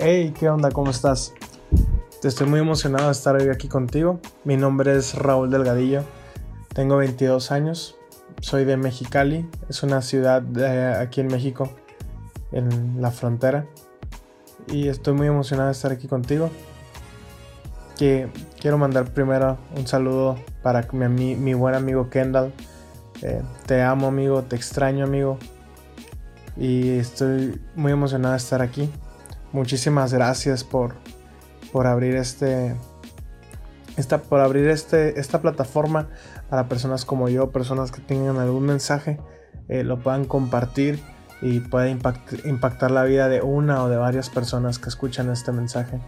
Hey, ¿qué onda? ¿Cómo estás? Te estoy muy emocionado de estar hoy aquí contigo. Mi nombre es Raúl Delgadillo. Tengo 22 años. Soy de Mexicali. Es una ciudad aquí en México, en la frontera. Y estoy muy emocionado de estar aquí contigo. Que quiero mandar primero un saludo para mi, mi buen amigo Kendall. Eh, te amo amigo, te extraño amigo. Y estoy muy emocionado de estar aquí muchísimas gracias por, por abrir este esta, por abrir este, esta plataforma para personas como yo, personas que tengan algún mensaje, eh, lo puedan compartir y pueda impactar la vida de una o de varias personas que escuchan este mensaje.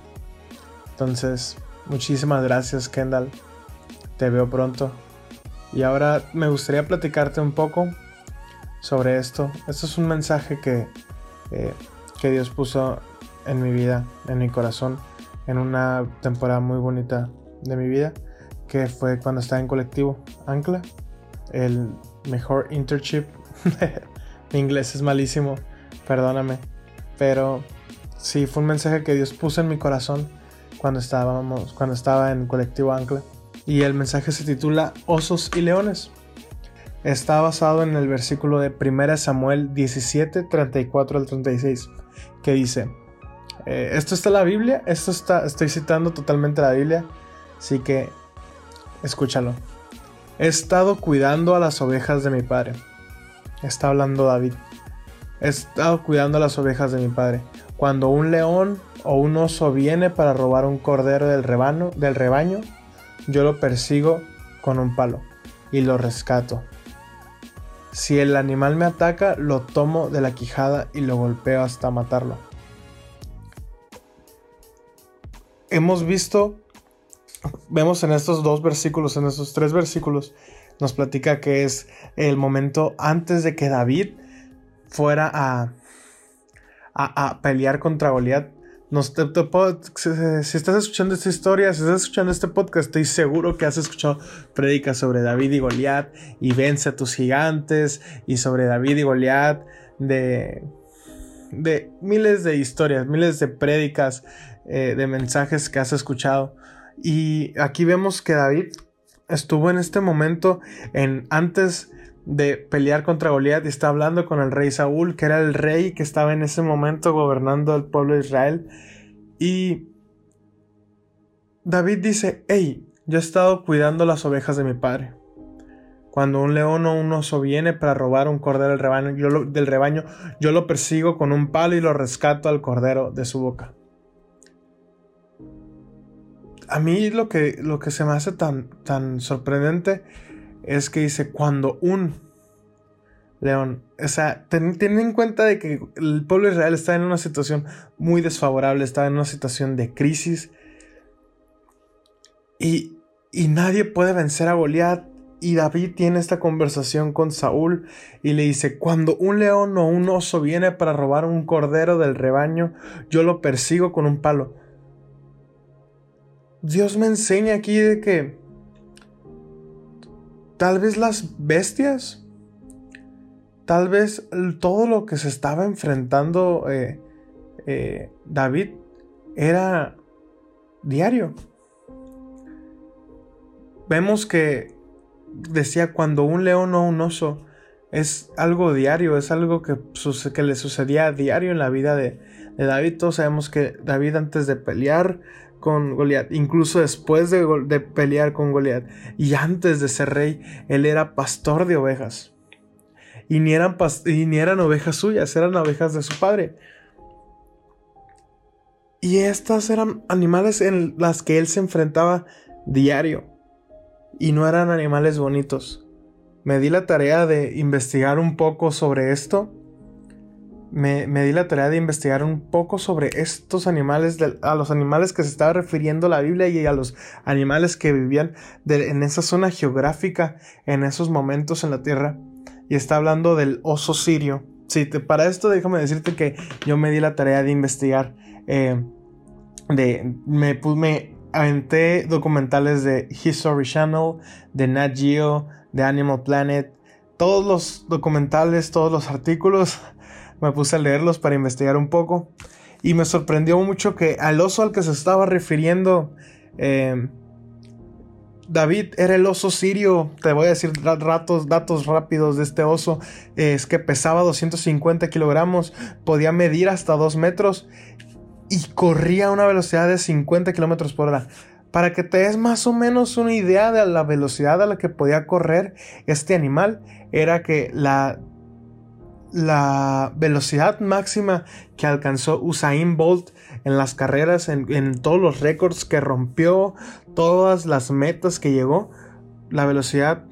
Entonces, muchísimas gracias Kendall, te veo pronto. Y ahora me gustaría platicarte un poco sobre esto. Esto es un mensaje que, eh, que Dios puso en mi vida, en mi corazón, en una temporada muy bonita de mi vida, que fue cuando estaba en colectivo Ancla, el mejor internship. mi inglés es malísimo, perdóname, pero sí fue un mensaje que Dios puso en mi corazón cuando estábamos, cuando estaba en colectivo Ancla. Y el mensaje se titula Osos y Leones. Está basado en el versículo de 1 Samuel 17, 34 al 36, que dice, eh, esto está en la Biblia, esto está, estoy citando totalmente la Biblia, así que escúchalo. He estado cuidando a las ovejas de mi padre. Está hablando David. He estado cuidando a las ovejas de mi padre. Cuando un león o un oso viene para robar un cordero del rebaño, del rebaño, yo lo persigo con un palo y lo rescato. Si el animal me ataca, lo tomo de la quijada y lo golpeo hasta matarlo. Hemos visto, vemos en estos dos versículos, en estos tres versículos, nos platica que es el momento antes de que David fuera a, a, pelear contra Goliat. Nos, si, estás escuchando esta historia, si estás escuchando este podcast, estoy seguro que has escuchado prédicas sobre David y Goliat y vence a tus gigantes y sobre David y Goliat de, de miles de historias, miles de prédicas eh, de mensajes que has escuchado. Y aquí vemos que David estuvo en este momento en antes de pelear contra Goliat y está hablando con el rey Saúl, que era el rey que estaba en ese momento gobernando el pueblo de Israel. Y David dice, hey, yo he estado cuidando las ovejas de mi padre. Cuando un león o un oso viene para robar un cordero del rebaño, yo del rebaño, yo lo persigo con un palo y lo rescato al cordero de su boca a mí lo que, lo que se me hace tan, tan sorprendente es que dice, cuando un león, o sea, ten, en cuenta de que el pueblo Israel está en una situación muy desfavorable, está en una situación de crisis y, y nadie puede vencer a Goliat. Y David tiene esta conversación con Saúl y le dice, cuando un león o un oso viene para robar un cordero del rebaño, yo lo persigo con un palo. Dios me enseña aquí de que tal vez las bestias, tal vez todo lo que se estaba enfrentando eh, eh, David era diario. Vemos que decía cuando un león o un oso es algo diario, es algo que, le sucedía diario en la vida de, de David. Todos sabemos que David antes de pelear con Goliat, incluso después de, pelear con Goliat y antes de ser rey, él era pastor de ovejas. Y ni, eran ni eran ovejas suyas, eran ovejas de su padre. Y estas eran animales en las que él se enfrentaba diario. Y no eran animales bonitos. Me di la tarea de investigar un poco sobre esto me, di la tarea de investigar un poco sobre estos animales, a los animales que se estaba refiriendo la Biblia y a los animales que vivían en esa zona geográfica en esos momentos en la tierra. Y está hablando del oso sirio. Sí, para esto déjame decirte que yo me di la tarea de investigar. Eh, de, me, me aventé documentales de History Channel, de Nat Geo, de Animal Planet. Todos los documentales, todos los artículos me puse a leerlos para investigar un poco Y me sorprendió mucho que al oso al que se estaba refiriendo eh, David era el oso sirio. Te voy a decir datos rápidos de este oso. Es que pesaba 250 kilogramos, podía medir hasta 2 metros y corría a una velocidad de 50 kilómetros por hora. Para que te des más o menos una idea de la velocidad a la que podía correr este animal, era que la, la velocidad máxima que alcanzó Usain Bolt en las carreras, en, todos los récords que rompió, todas las metas que llegó, la velocidad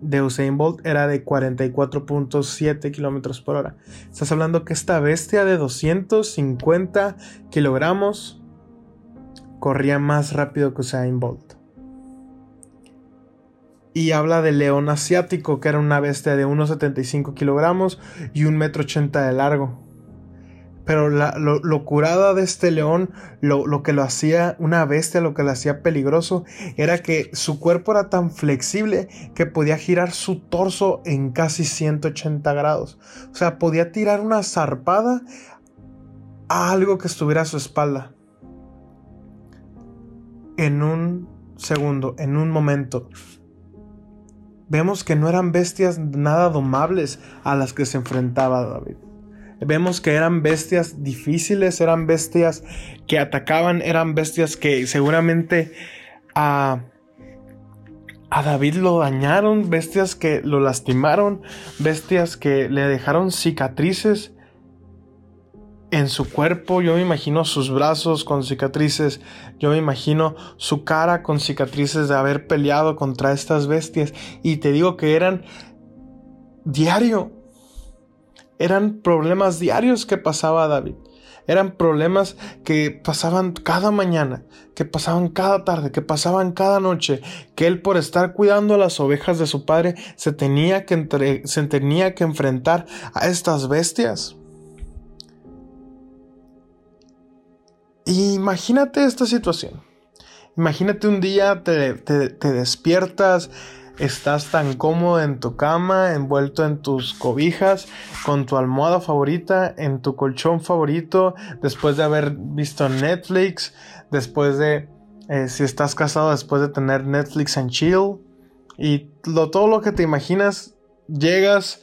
de Usain Bolt era de 44.7 kilómetros por hora. Estás hablando que esta bestia de 250 kilogramos corría más rápido que Usain Bolt. Y habla del león asiático, que era una bestia de 1,75 kilogramos y 1,80 m de largo. Pero la, lo, curada de este león, lo, que lo hacía una bestia, lo que lo hacía peligroso, era que su cuerpo era tan flexible que podía girar su torso en casi 180 grados. O sea, podía tirar una zarpada a algo que estuviera a su espalda en un segundo, en un momento. Vemos que no eran bestias nada domables a las que se enfrentaba David. Vemos que eran bestias difíciles, eran bestias que atacaban, eran bestias que seguramente a, a David lo dañaron, bestias que lo lastimaron, bestias que le dejaron cicatrices en su cuerpo, yo me imagino sus brazos con cicatrices, yo me imagino su cara con cicatrices de haber peleado contra estas bestias. Y te digo que eran diario, eran problemas diarios que pasaba David. Eran problemas que pasaban cada mañana, que pasaban cada tarde, que pasaban cada noche, que él por estar cuidando a las ovejas de su padre se tenía que, se tenía que enfrentar a estas bestias. Imagínate esta situación. Imagínate un día te, despiertas, estás tan cómodo en tu cama, envuelto en tus cobijas, con tu almohada favorita, en tu colchón favorito, después de haber visto Netflix, después de, eh, si estás casado, después de tener Netflix and chill, y todo lo que te imaginas, llegas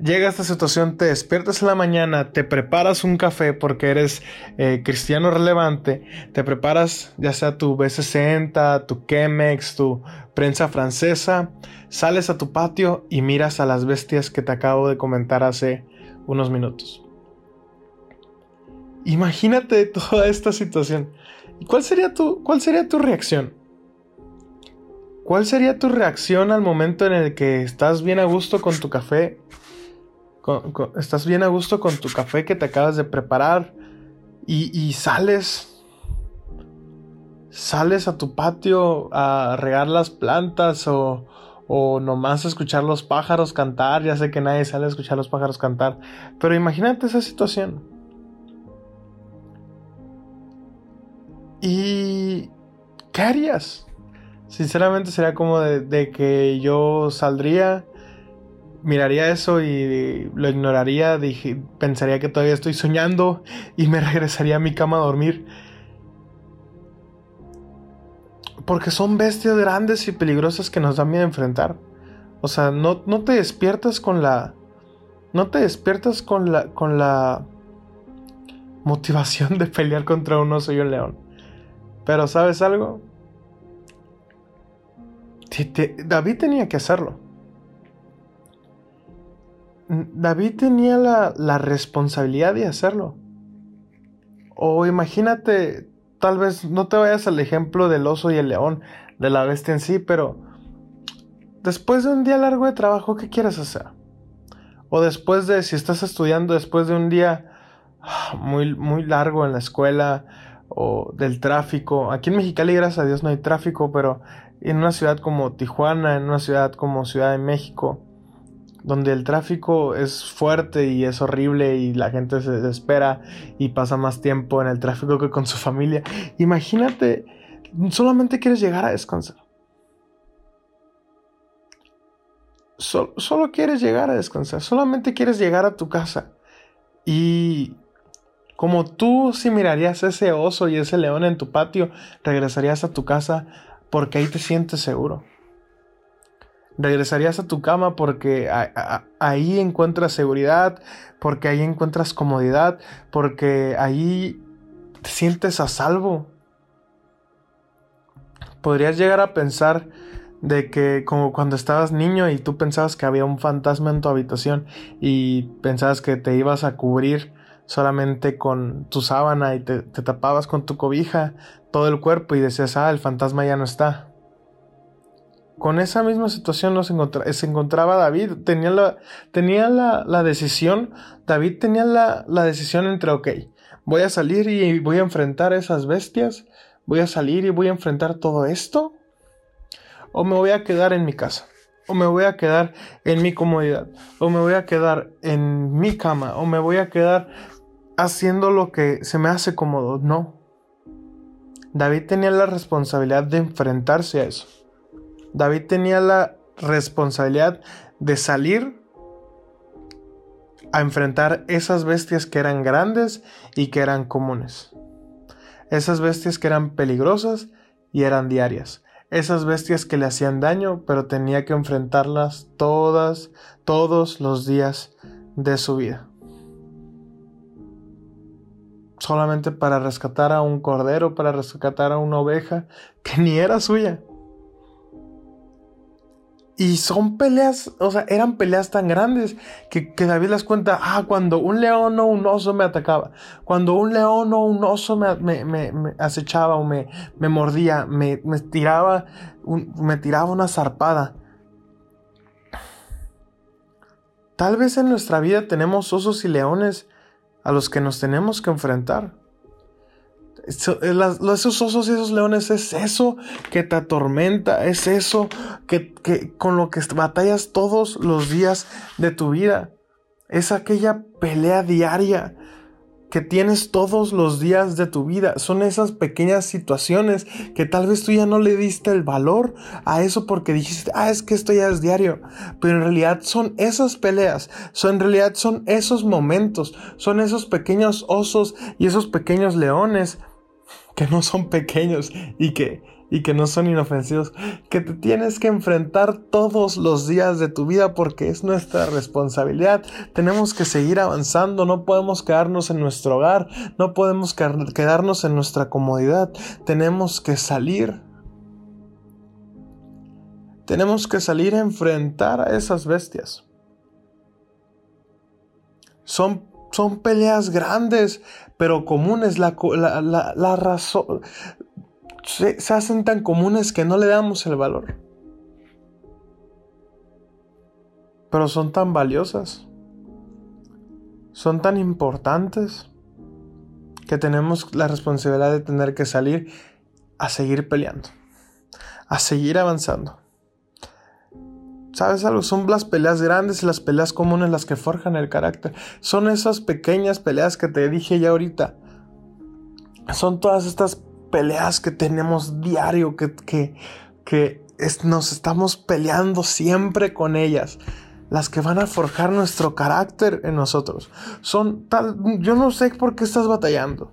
llega esta situación, te despiertas en la mañana, te preparas un café porque eres eh, cristiano relevante, te preparas ya sea tu B60, tu Chemex, tu prensa francesa, sales a tu patio y miras a las bestias que te acabo de comentar hace unos minutos. Imagínate toda esta situación. ¿Cuál sería tu, cuál sería tu reacción? ¿Cuál sería tu reacción al momento en el que estás bien a gusto con tu café estás bien a gusto con tu café que te acabas de preparar y, sales, sales a tu patio a regar las plantas o, o nomás a escuchar los pájaros cantar. Ya sé que nadie sale a escuchar los pájaros cantar, pero imagínate esa situación. ¿Y qué harías? Sinceramente sería como de que yo saldría miraría eso y lo ignoraría, dije, pensaría que todavía estoy soñando y me regresaría a mi cama a dormir. Porque son bestias grandes y peligrosas que nos da miedo enfrentar. O sea, no, no te despiertas con la... No te despiertas con la... con la motivación de pelear contra un oso un león. Pero ¿sabes algo? David tenía que hacerlo. David tenía la, responsabilidad de hacerlo. O imagínate, tal vez no te vayas al ejemplo del oso y el león, de la bestia en sí, pero después de un día largo de trabajo, ¿qué quieres hacer? O después de, si estás estudiando, después de un día ah, muy, muy largo en la escuela o del tráfico. Aquí en Mexicali, gracias a Dios, no hay tráfico, pero en una ciudad como Tijuana, en una ciudad como Ciudad de México, donde el tráfico es fuerte y es horrible y la gente se desespera y pasa más tiempo en el tráfico que con su familia. Imagínate, solamente quieres llegar a descansar. solo quieres llegar a descansar, solamente quieres llegar a tu casa y Como tú si mirarías ese oso y ese león en tu patio, regresarías a tu casa porque ahí te sientes seguro. Regresarías a tu cama porque ahí encuentras seguridad, porque ahí encuentras comodidad, porque ahí te sientes a salvo. Podrías llegar a pensar de que como cuando estabas niño y tú pensabas que había un fantasma en tu habitación y pensabas que te ibas a cubrir solamente con tu sábana y te, tapabas con tu cobija todo el cuerpo y decías, ah, el fantasma ya no está. Con esa misma situación se encontraba David, tenía la, decisión, David tenía la, la decisión entre, ok, voy a salir y voy a enfrentar a esas bestias, voy a salir y voy a enfrentar todo esto, o me voy a quedar en mi casa, o me voy a quedar en mi comodidad, o me voy a quedar en mi cama, o me voy a quedar haciendo lo que se me hace cómodo. No. David tenía la responsabilidad de enfrentarse a eso. David tenía la responsabilidad de salir a enfrentar esas bestias que eran grandes y que eran comunes. Esas bestias que eran peligrosas y eran diarias esas bestias que le hacían daño, pero tenía que enfrentarlas todas, todos los días de su vida. Solamente para rescatar a un cordero, para rescatar a una oveja que ni era suya. Y son peleas, o sea, eran peleas tan grandes que, David les cuenta, ah, cuando un león o un oso me atacaba, cuando un león o un oso me, acechaba o me, me mordía, me, tiraba, me tiraba una zarpada. Tal vez en nuestra vida tenemos osos y leones a los que nos tenemos que enfrentar. Eh, esos osos y esos leones es eso que te atormenta, es eso que, con lo que batallas todos los días de tu vida. Es aquella pelea diaria que tienes todos los días de tu vida. Son esas pequeñas situaciones que tal vez tú ya no le diste el valor a eso porque dijiste, ah, es que esto ya es diario. Pero en realidad son esas peleas, son, en realidad son esos momentos, son esos pequeños osos y esos pequeños leones que no son pequeños y que, y que no son inofensivos, que te tienes que enfrentar todos los días de tu vida porque es nuestra responsabilidad. Tenemos que seguir avanzando, no podemos quedarnos en nuestro hogar, no podemos quedarnos en nuestra comodidad, tenemos que salir. Tenemos que salir a enfrentar a esas bestias. Son son peleas grandes, pero comunes. La, la, razón. Se, se hacen tan comunes que no le damos el valor. Pero son tan valiosas. Son tan importantes que tenemos la responsabilidad de tener que salir a seguir peleando, a seguir avanzando. ¿Sabes algo? Son las peleas grandes y las peleas comunes las que forjan el carácter. Son esas pequeñas peleas que te dije ya ahorita. Son todas estas peleas que tenemos diario, que, que, que nos estamos peleando siempre con ellas. Las que van a forjar nuestro carácter en nosotros. Son tal... Yo no sé por qué estás batallando.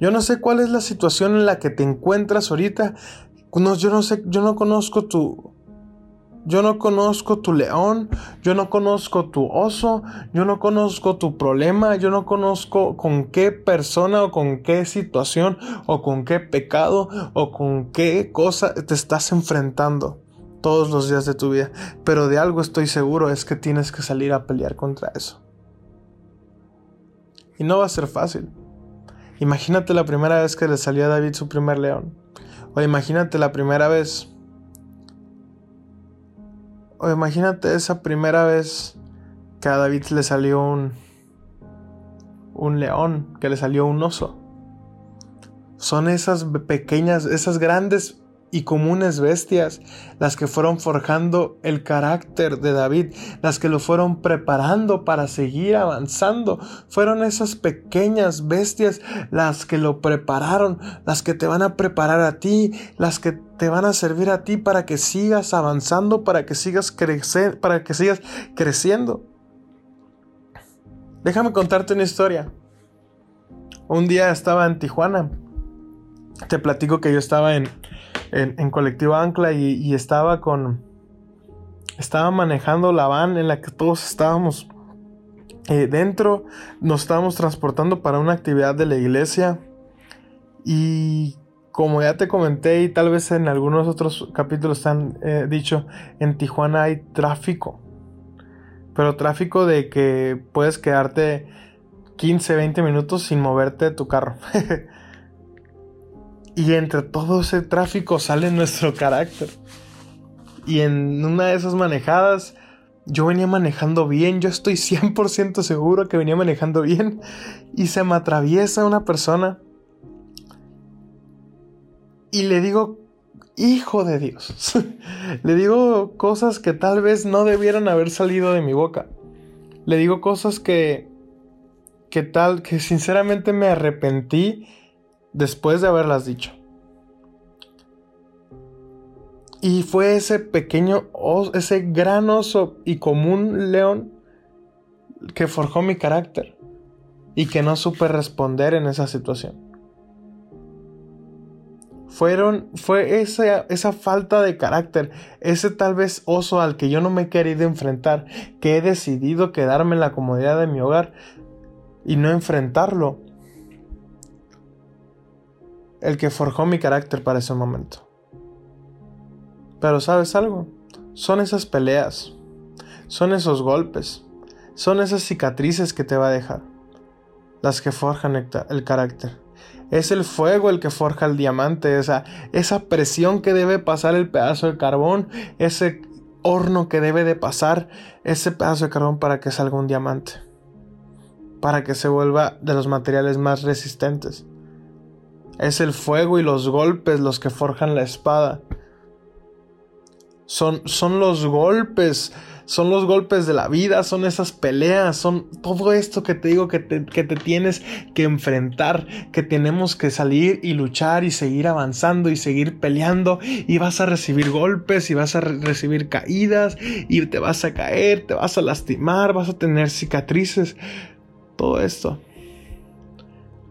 Yo no sé cuál es la situación en la que te encuentras ahorita. yo no sé, yo no conozco tu, yo no conozco tu león, yo no conozco tu oso, yo no conozco tu problema, yo no conozco con qué persona o con qué situación o con qué pecado o con qué cosa te estás enfrentando todos los días de tu vida. Pero de algo estoy seguro es que tienes que salir a pelear contra eso. Y no va a ser fácil. Imagínate la primera vez que le salió a David su primer león. O imagínate la primera vez o imagínate esa primera vez que a David le salió un, un león, que le salió un oso. Son esas pequeñas, esas grandes y comunes bestias, las que fueron forjando el carácter de David, las que lo fueron preparando para seguir avanzando. Fueron esas pequeñas bestias las que lo prepararon, las que te van a preparar a ti, las que te van a servir a ti para que sigas avanzando, para que sigas crecer, para que sigas creciendo. Déjame contarte una historia. Un día estaba en Tijuana. Te platico que yo estaba en, en, colectivo Ancla y, estaba con... Estaba manejando la van en la que todos estábamos eh, dentro. Nos estábamos transportando para una actividad de la iglesia. Y como ya te comenté y tal vez en algunos otros capítulos te han eh, dicho, en Tijuana hay tráfico. Pero tráfico de que puedes quedarte 15, 20 minutos sin moverte de tu carro. y entre todo ese tráfico sale nuestro carácter. Y en una de esas manejadas, yo venía manejando bien, yo estoy 100% seguro que venía manejando bien. Y se me atraviesa una persona. Y le digo hijo de Dios. Le digo cosas que tal vez no debieran haber salido de mi boca. Le digo cosas que que tal que sinceramente me arrepentí después de haberlas dicho. Y fue ese pequeño ese gran oso y común león que forjó mi carácter y que no supe responder en esa situación fueron, fue esa, esa falta de carácter, ese tal vez oso al que yo no me he querido enfrentar, que he decidido quedarme en la comodidad de mi hogar y no enfrentarlo, el que forjó mi carácter para ese momento. Pero sabes algo, son esas peleas, son esos golpes, son esas cicatrices que te va a dejar, las que forjan el carácter. Es el fuego el que forja el diamante, esa, esa presión que debe pasar el pedazo de carbón, ese horno que debe de pasar ese pedazo de carbón para que salga un diamante, para que se vuelva de los materiales más resistentes. Es el fuego y los golpes los que forjan la espada. Son, son los golpes son los golpes de la vida, son esas peleas, son todo esto que te digo que te, tienes que enfrentar, que tenemos que salir y luchar y seguir avanzando y seguir peleando y vas a recibir golpes y vas a recibir caídas y te vas a caer, te vas a lastimar, vas a tener cicatrices, todo esto.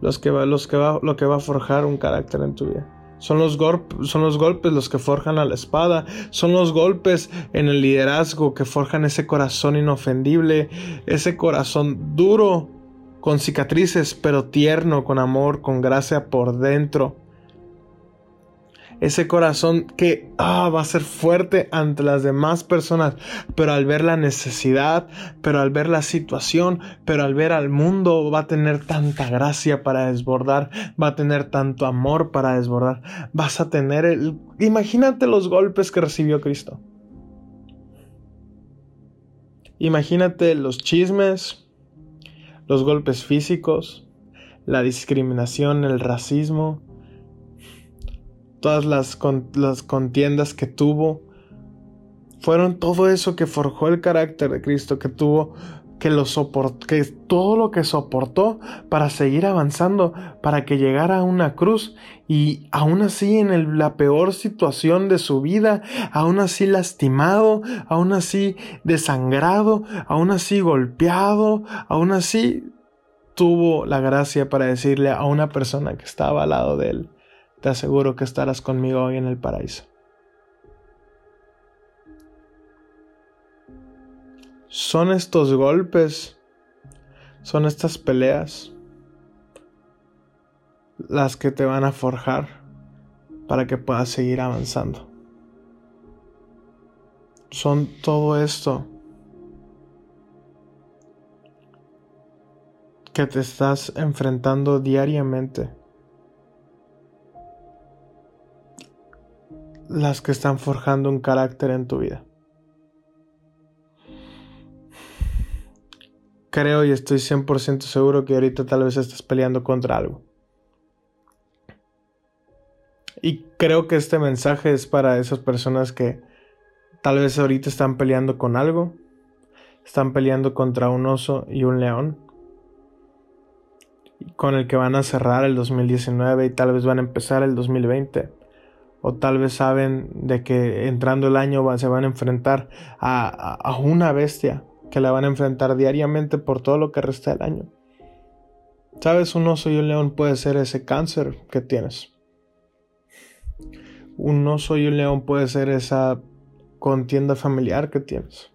Los que los que va, lo que va a forjar un carácter en tu vida. Son los, son los golpes los que forjan a la espada. Son los golpes en el liderazgo que forjan ese corazón inofendible. Ese corazón duro, con cicatrices, pero tierno, con amor, con gracia por dentro ese corazón que ah, va a ser fuerte ante las demás personas, pero al ver la necesidad, pero al ver la situación, pero al ver al mundo, va a tener tanta gracia para desbordar, va a tener tanto amor para desbordar, vas a tener el... Imagínate los golpes que recibió Cristo. Imagínate los chismes, los golpes físicos, la discriminación, el racismo, todas las, las contiendas que tuvo, fueron todo eso que forjó el carácter de Cristo, que tuvo que lo soportó, que todo lo que soportó para seguir avanzando, para que llegara a una cruz y aún así en la peor situación de su vida, aún así lastimado, aún así desangrado, aún así golpeado, aún así tuvo la gracia para decirle a una persona que estaba al lado de él, te aseguro que estarás conmigo hoy en el paraíso. Son estos golpes, son estas peleas las que te van a forjar para que puedas seguir avanzando. Son todo esto que te estás enfrentando diariamente las que están forjando un carácter en tu vida. Creo y estoy 100% seguro que ahorita tal vez estás peleando contra algo. Y creo que este mensaje es para esas personas que tal vez ahorita están peleando con algo. Están peleando contra un oso y un león. Con el que van a cerrar el 2019 y tal vez van a empezar el 2020 o tal vez saben de que entrando el año se van a enfrentar a, una bestia que la van a enfrentar diariamente por todo lo que resta del año. Sabes, un oso y un león puede ser ese cáncer que tienes. Un oso y un león puede ser esa contienda familiar que tienes.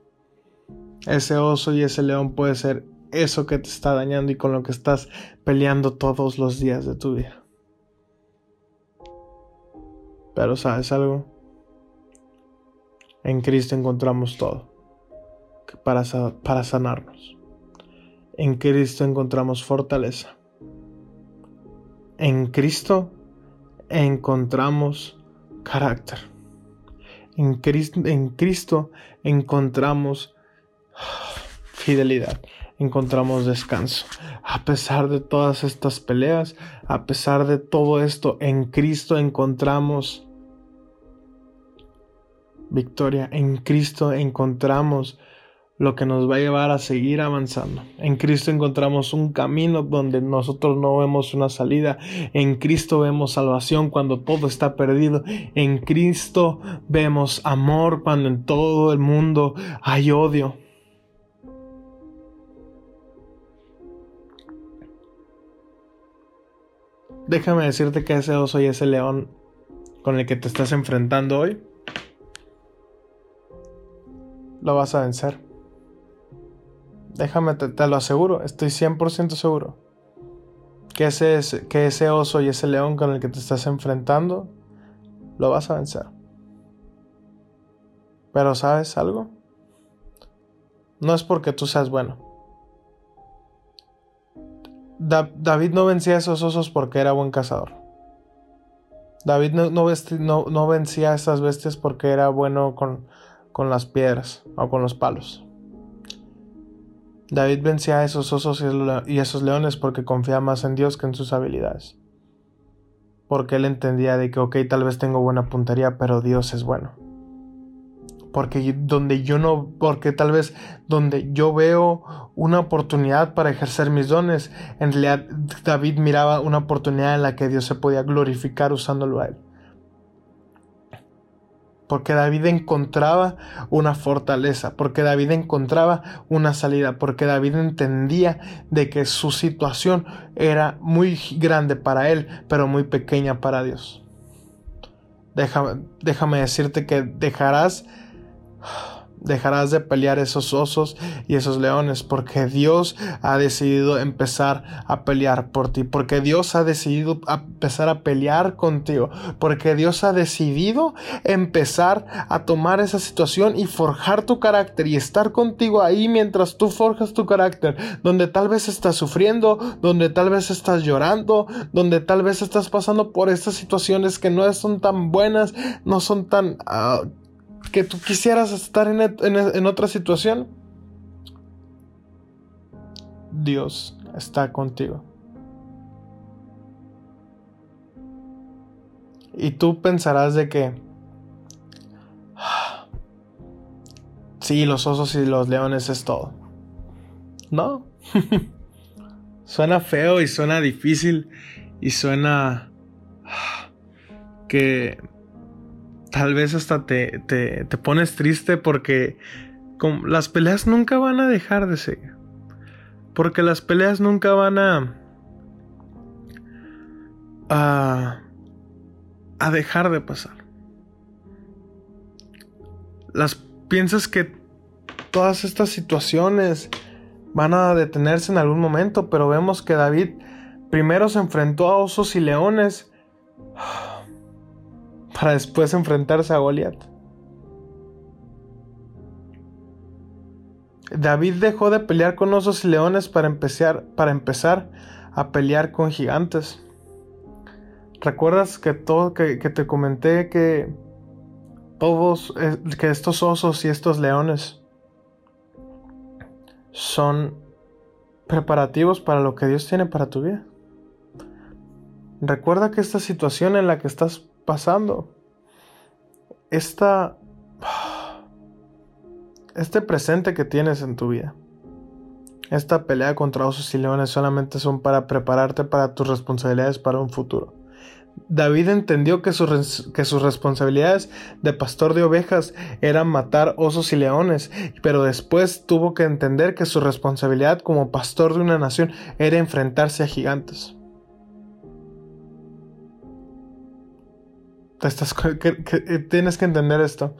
Ese oso y ese león puede ser eso que te está dañando y con lo que estás peleando todos los días de tu vida. Pero sabes algo, en Cristo encontramos todo para, para sanarnos. En Cristo encontramos fortaleza. En Cristo encontramos carácter. En en Cristo encontramos fidelidad, encontramos descanso. A pesar de todas estas peleas, a pesar de todo esto, en Cristo encontramos victoria. En Cristo encontramos lo que nos va a llevar a seguir avanzando. En Cristo encontramos un camino donde nosotros no vemos una salida. En Cristo vemos salvación cuando todo está perdido. En Cristo vemos amor cuando en todo el mundo hay odio. Déjame decirte que ese oso y ese león con el que te estás enfrentando hoy, lo vas a vencer. Déjame, te, lo aseguro, estoy 100% seguro. Que ese, que ese oso y ese león con el que te estás enfrentando, lo vas a vencer. Pero ¿sabes algo? No es porque tú seas bueno. David no vencía a esos osos porque era buen cazador. David no, no, vencía a esas bestias porque era bueno con, con las piedras o con los palos. David vencía a esos osos y esos leones porque confiaba más en Dios que en sus habilidades. Porque él entendía de que, ok, tal vez tengo buena puntería, pero Dios es bueno. Porque donde yo no, porque tal vez donde yo veo una oportunidad para ejercer mis dones, en realidad David miraba una oportunidad en la que Dios se podía glorificar usándolo a él porque David encontraba una fortaleza, porque David encontraba una salida, porque David entendía de que su situación era muy grande para él, pero muy pequeña para Dios. Déjame, déjame decirte que dejarás dejarás de pelear esos osos y esos leones porque Dios ha decidido empezar a pelear por ti, porque Dios ha decidido empezar a pelear contigo, porque Dios ha decidido empezar a tomar esa situación y forjar tu carácter y estar contigo ahí mientras tú forjas tu carácter, donde tal vez estás sufriendo, donde tal vez estás llorando, donde tal vez estás pasando por estas situaciones que no son tan buenas, no son tan... Ah, que tú quisieras estar en, otra situación, Dios está contigo. Y tú pensarás de que, sí, los osos y los leones es todo. No. suena feo y suena difícil y suena que tal vez hasta te, te, pones triste porque las peleas nunca van a dejar de seguir. Porque las peleas nunca van a, a, a dejar de pasar. Las piensas que todas estas situaciones van a detenerse en algún momento, pero vemos que David primero se enfrentó a osos y leones para después enfrentarse a Goliat. David dejó de pelear con osos y leones para empezar, para empezar a pelear con gigantes. ¿Recuerdas que, todo, que, te comenté que todos, eh, que estos osos y estos leones son preparativos para lo que Dios tiene para tu vida? Recuerda que esta situación en la que estás pasando. Esta, este presente que tienes en tu vida. Esta pelea contra osos y leones solamente son para prepararte para tus responsabilidades para un futuro. David entendió que, que, sus responsabilidades de pastor de ovejas eran matar osos y leones, pero después tuvo que entender que su responsabilidad como pastor de una nación era enfrentarse a gigantes. Tienes que entender esto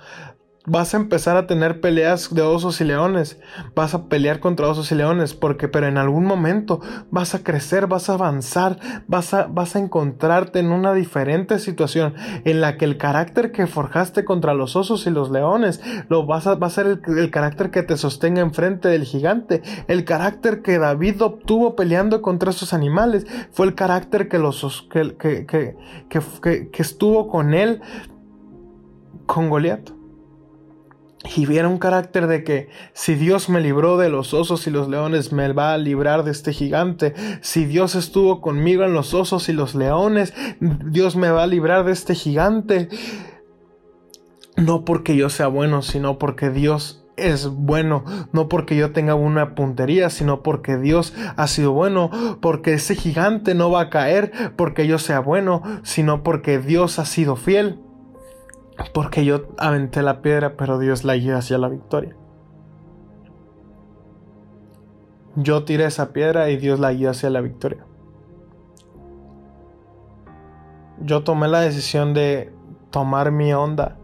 vas a empezar a tener peleas de osos y leones, vas a pelear contra osos y leones, porque pero en algún momento vas a crecer, vas a avanzar, vas a, vas a encontrarte en una diferente situación en la que el carácter que forjaste contra los osos y los leones, lo vas a, va a ser el, carácter que te sostenga enfrente del gigante, el carácter que David obtuvo peleando contra esos animales, fue el carácter que los que, que, que, que estuvo con él con Goliat y viera un carácter de que si Dios me libró de los osos y los leones, me va a librar de este gigante. Si Dios estuvo conmigo en los osos y los leones, Dios me va a librar de este gigante. No porque yo sea bueno, sino porque Dios es bueno, no porque yo tenga una puntería, sino porque Dios ha sido bueno, porque ese gigante no va a caer porque yo sea bueno, sino porque Dios ha sido fiel. Porque yo aventé la piedra, pero Dios la guió hacia la victoria. Yo tiré esa piedra y Dios la guió hacia la victoria. Yo tomé la decisión de tomar mi onda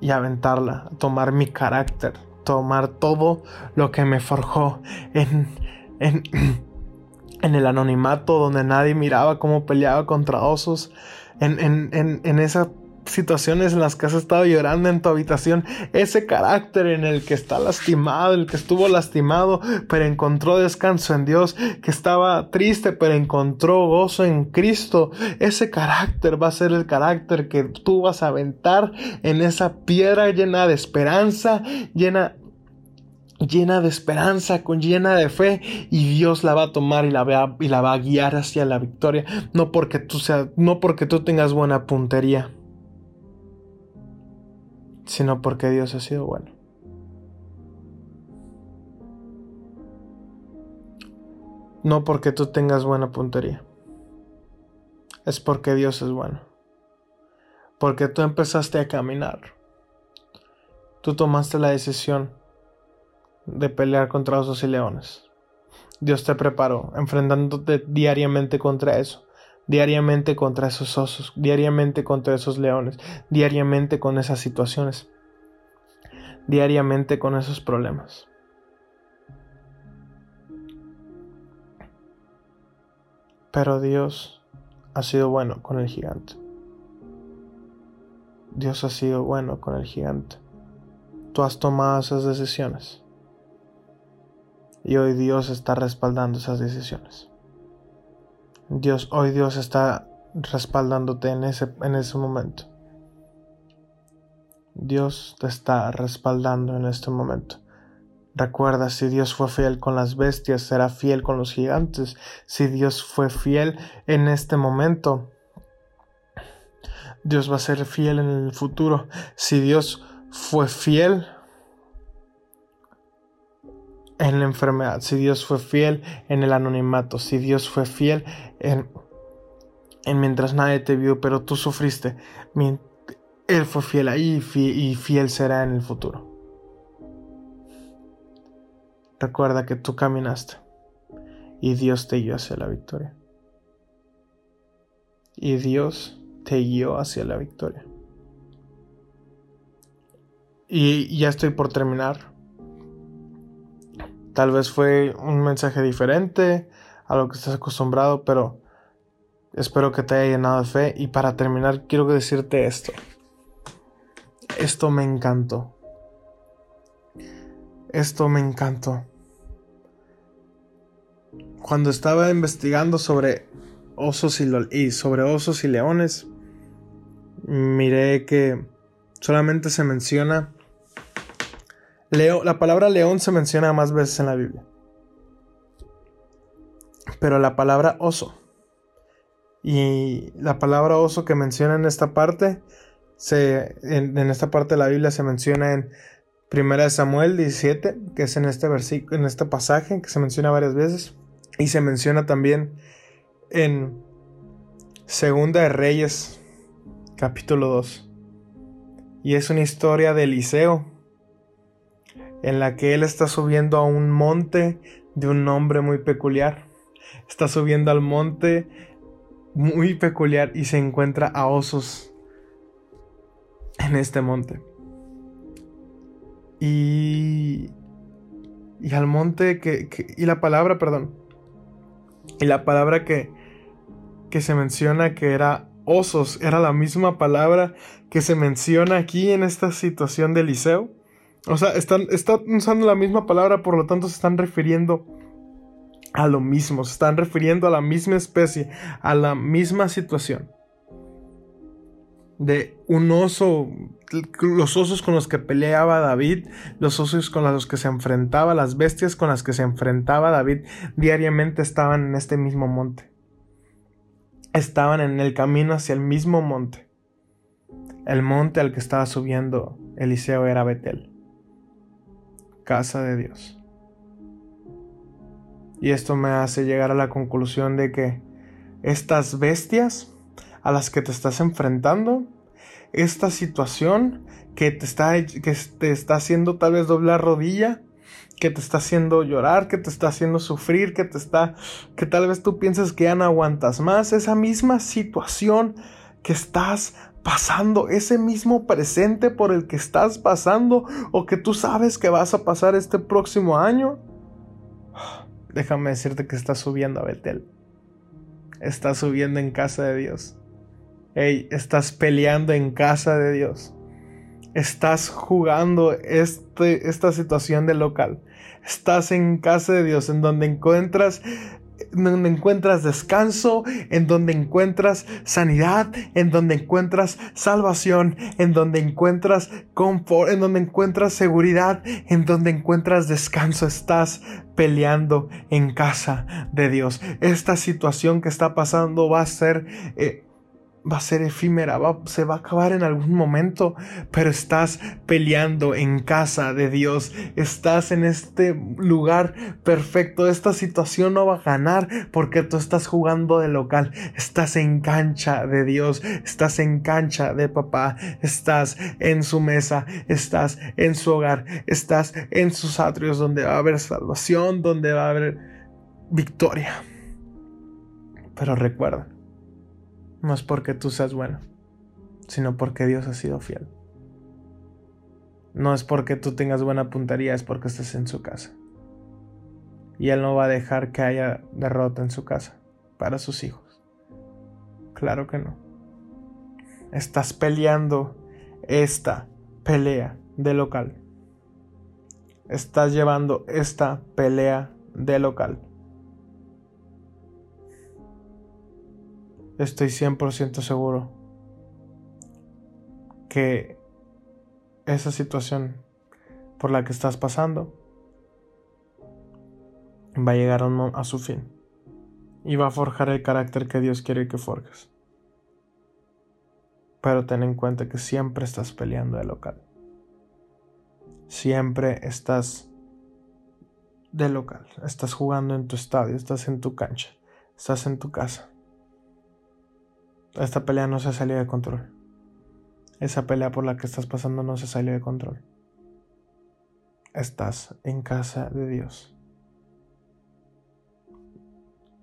y aventarla, tomar mi carácter, tomar todo lo que me forjó en, en, en el anonimato donde nadie miraba cómo peleaba contra osos, en, en, en esa situaciones en las que has estado llorando en tu habitación, ese carácter en el que está lastimado, el que estuvo lastimado, pero encontró descanso en Dios, que estaba triste, pero encontró gozo en Cristo, ese carácter va a ser el carácter que tú vas a aventar en esa piedra llena de esperanza, llena llena de esperanza, con llena de fe, y Dios la va a tomar y la va, y la va a guiar hacia la victoria, no porque tú sea, no porque tú tengas buena puntería sino porque Dios ha sido bueno. No porque tú tengas buena puntería. Es porque Dios es bueno. Porque tú empezaste a caminar. Tú tomaste la decisión de pelear contra osos y leones. Dios te preparó, enfrentándote diariamente contra eso diariamente contra esos osos, diariamente contra esos leones, diariamente con esas situaciones, diariamente con esos problemas. Pero Dios ha sido bueno con el gigante. Dios ha sido bueno con el gigante. Tú has tomado esas decisiones. Y hoy Dios está respaldando esas decisiones. Dios, hoy Dios está respaldándote en ese, en ese momento. Dios te está respaldando en este momento. Recuerda, si Dios fue fiel con las bestias, será fiel con los gigantes. Si Dios fue fiel en este momento, Dios va a ser fiel en el futuro. Si Dios fue fiel en la enfermedad, si Dios fue fiel en el anonimato, si Dios fue fiel en, en mientras nadie te vio, pero tú sufriste, Él fue fiel ahí y fiel será en el futuro. Recuerda que tú caminaste y Dios te guió hacia la victoria. Y Dios te guió hacia la victoria. Y ya estoy por terminar. Tal vez fue un mensaje diferente a lo que estás acostumbrado, pero espero que te haya llenado de fe. Y para terminar, quiero decirte esto. Esto me encantó. Esto me encantó. Cuando estaba investigando sobre osos y, sobre osos y leones, miré que solamente se menciona la palabra león se menciona más veces en la Biblia. Pero la palabra oso. Y la palabra oso que menciona en esta parte, se, en, esta parte de la Biblia se menciona en 1 Samuel 17, que es en este versículo, en este pasaje, que se menciona varias veces. Y se menciona también en Segunda de Reyes, capítulo 2. Y es una historia de Eliseo, en la que él está subiendo a un monte de un nombre muy peculiar. Está subiendo al monte muy peculiar y se encuentra a osos en este monte. Y, y al monte que, y la palabra, perdón, y la palabra que, que se menciona que era osos, era la misma palabra que se menciona aquí en esta situación de Eliseo. O sea, están, usando la misma palabra, por lo tanto se están refiriendo a lo mismo, se están refiriendo a la misma especie, a la misma situación. De un oso, los osos con los que peleaba David, los osos con los que se enfrentaba, las bestias con las que se enfrentaba David diariamente estaban en este mismo monte. Estaban en el camino hacia el mismo monte. El monte al que estaba subiendo Eliseo era Betel, casa de Dios. Y esto me hace llegar a la conclusión de que estas bestias a las que te estás enfrentando, esta situación que te está, que te está haciendo tal vez doblar rodilla, que te está haciendo llorar, que te está haciendo sufrir, que te está, que tal vez tú piensas que ya no aguantas más, esa misma situación que estás pasando, ese mismo presente por el que estás pasando o que tú sabes que vas a pasar este próximo año déjame decirte que estás subiendo a Betel. Estás subiendo en casa de Dios. Hey, estás peleando en casa de Dios. Estás jugando este, esta situación de local. Estás en casa de Dios, en donde encuentras en donde encuentras descanso, en donde encuentras sanidad, en donde encuentras salvación, en donde encuentras confort, en donde encuentras seguridad, en donde encuentras descanso. Estás peleando en casa de Dios. Esta situación que está pasando va a ser eh, va a ser efímera, se va a acabar en algún momento, pero estás peleando en casa de Dios, estás en este lugar perfecto, esta situación no va a ganar porque tú estás jugando de local, estás en cancha de Dios, estás en cancha de papá, estás en su mesa, estás en su hogar, estás en sus atrios donde va a haber salvación, donde va a haber victoria. Pero recuerda, no es porque tú seas bueno, sino porque Dios ha sido fiel. No es porque tú tengas buena puntería, es porque estás en su casa. Y Él no va a dejar que haya derrota en su casa para sus hijos. Claro que no. Estás peleando esta pelea de local. Estás llevando esta pelea de local. Estoy 100% seguro que esa situación por la que estás pasando va a llegar a, su fin y va a forjar el carácter que Dios quiere que forjes. Pero ten en cuenta que siempre estás peleando de local. Siempre estás de local. Estás jugando en tu estadio, estás en tu cancha, estás en tu casa. Esta pelea no se salió de control. Esa pelea por la que estás pasando no se salió de control. Estás en casa de Dios.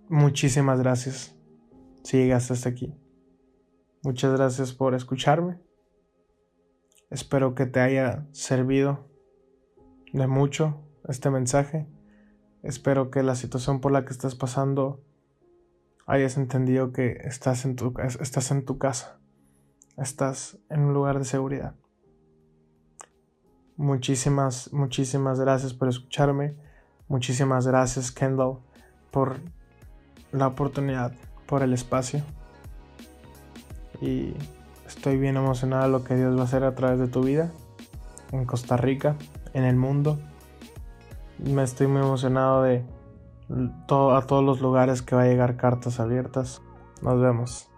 Muchísimas gracias si llegaste hasta aquí. Muchas gracias por escucharme. Espero que te haya servido de mucho este mensaje. Espero que la situación por la que estás pasando hayas entendido que estás en tu, estás en tu casa, estás en un lugar de seguridad. Muchísimas, muchísimas gracias por escucharme. Muchísimas gracias Kendall por la oportunidad, por el espacio. Y estoy bien emocionado de lo que Dios va a hacer a través de tu vida en Costa Rica, en el mundo. Me estoy muy emocionado de a todos los lugares que va a llegar cartas abiertas. Nos vemos.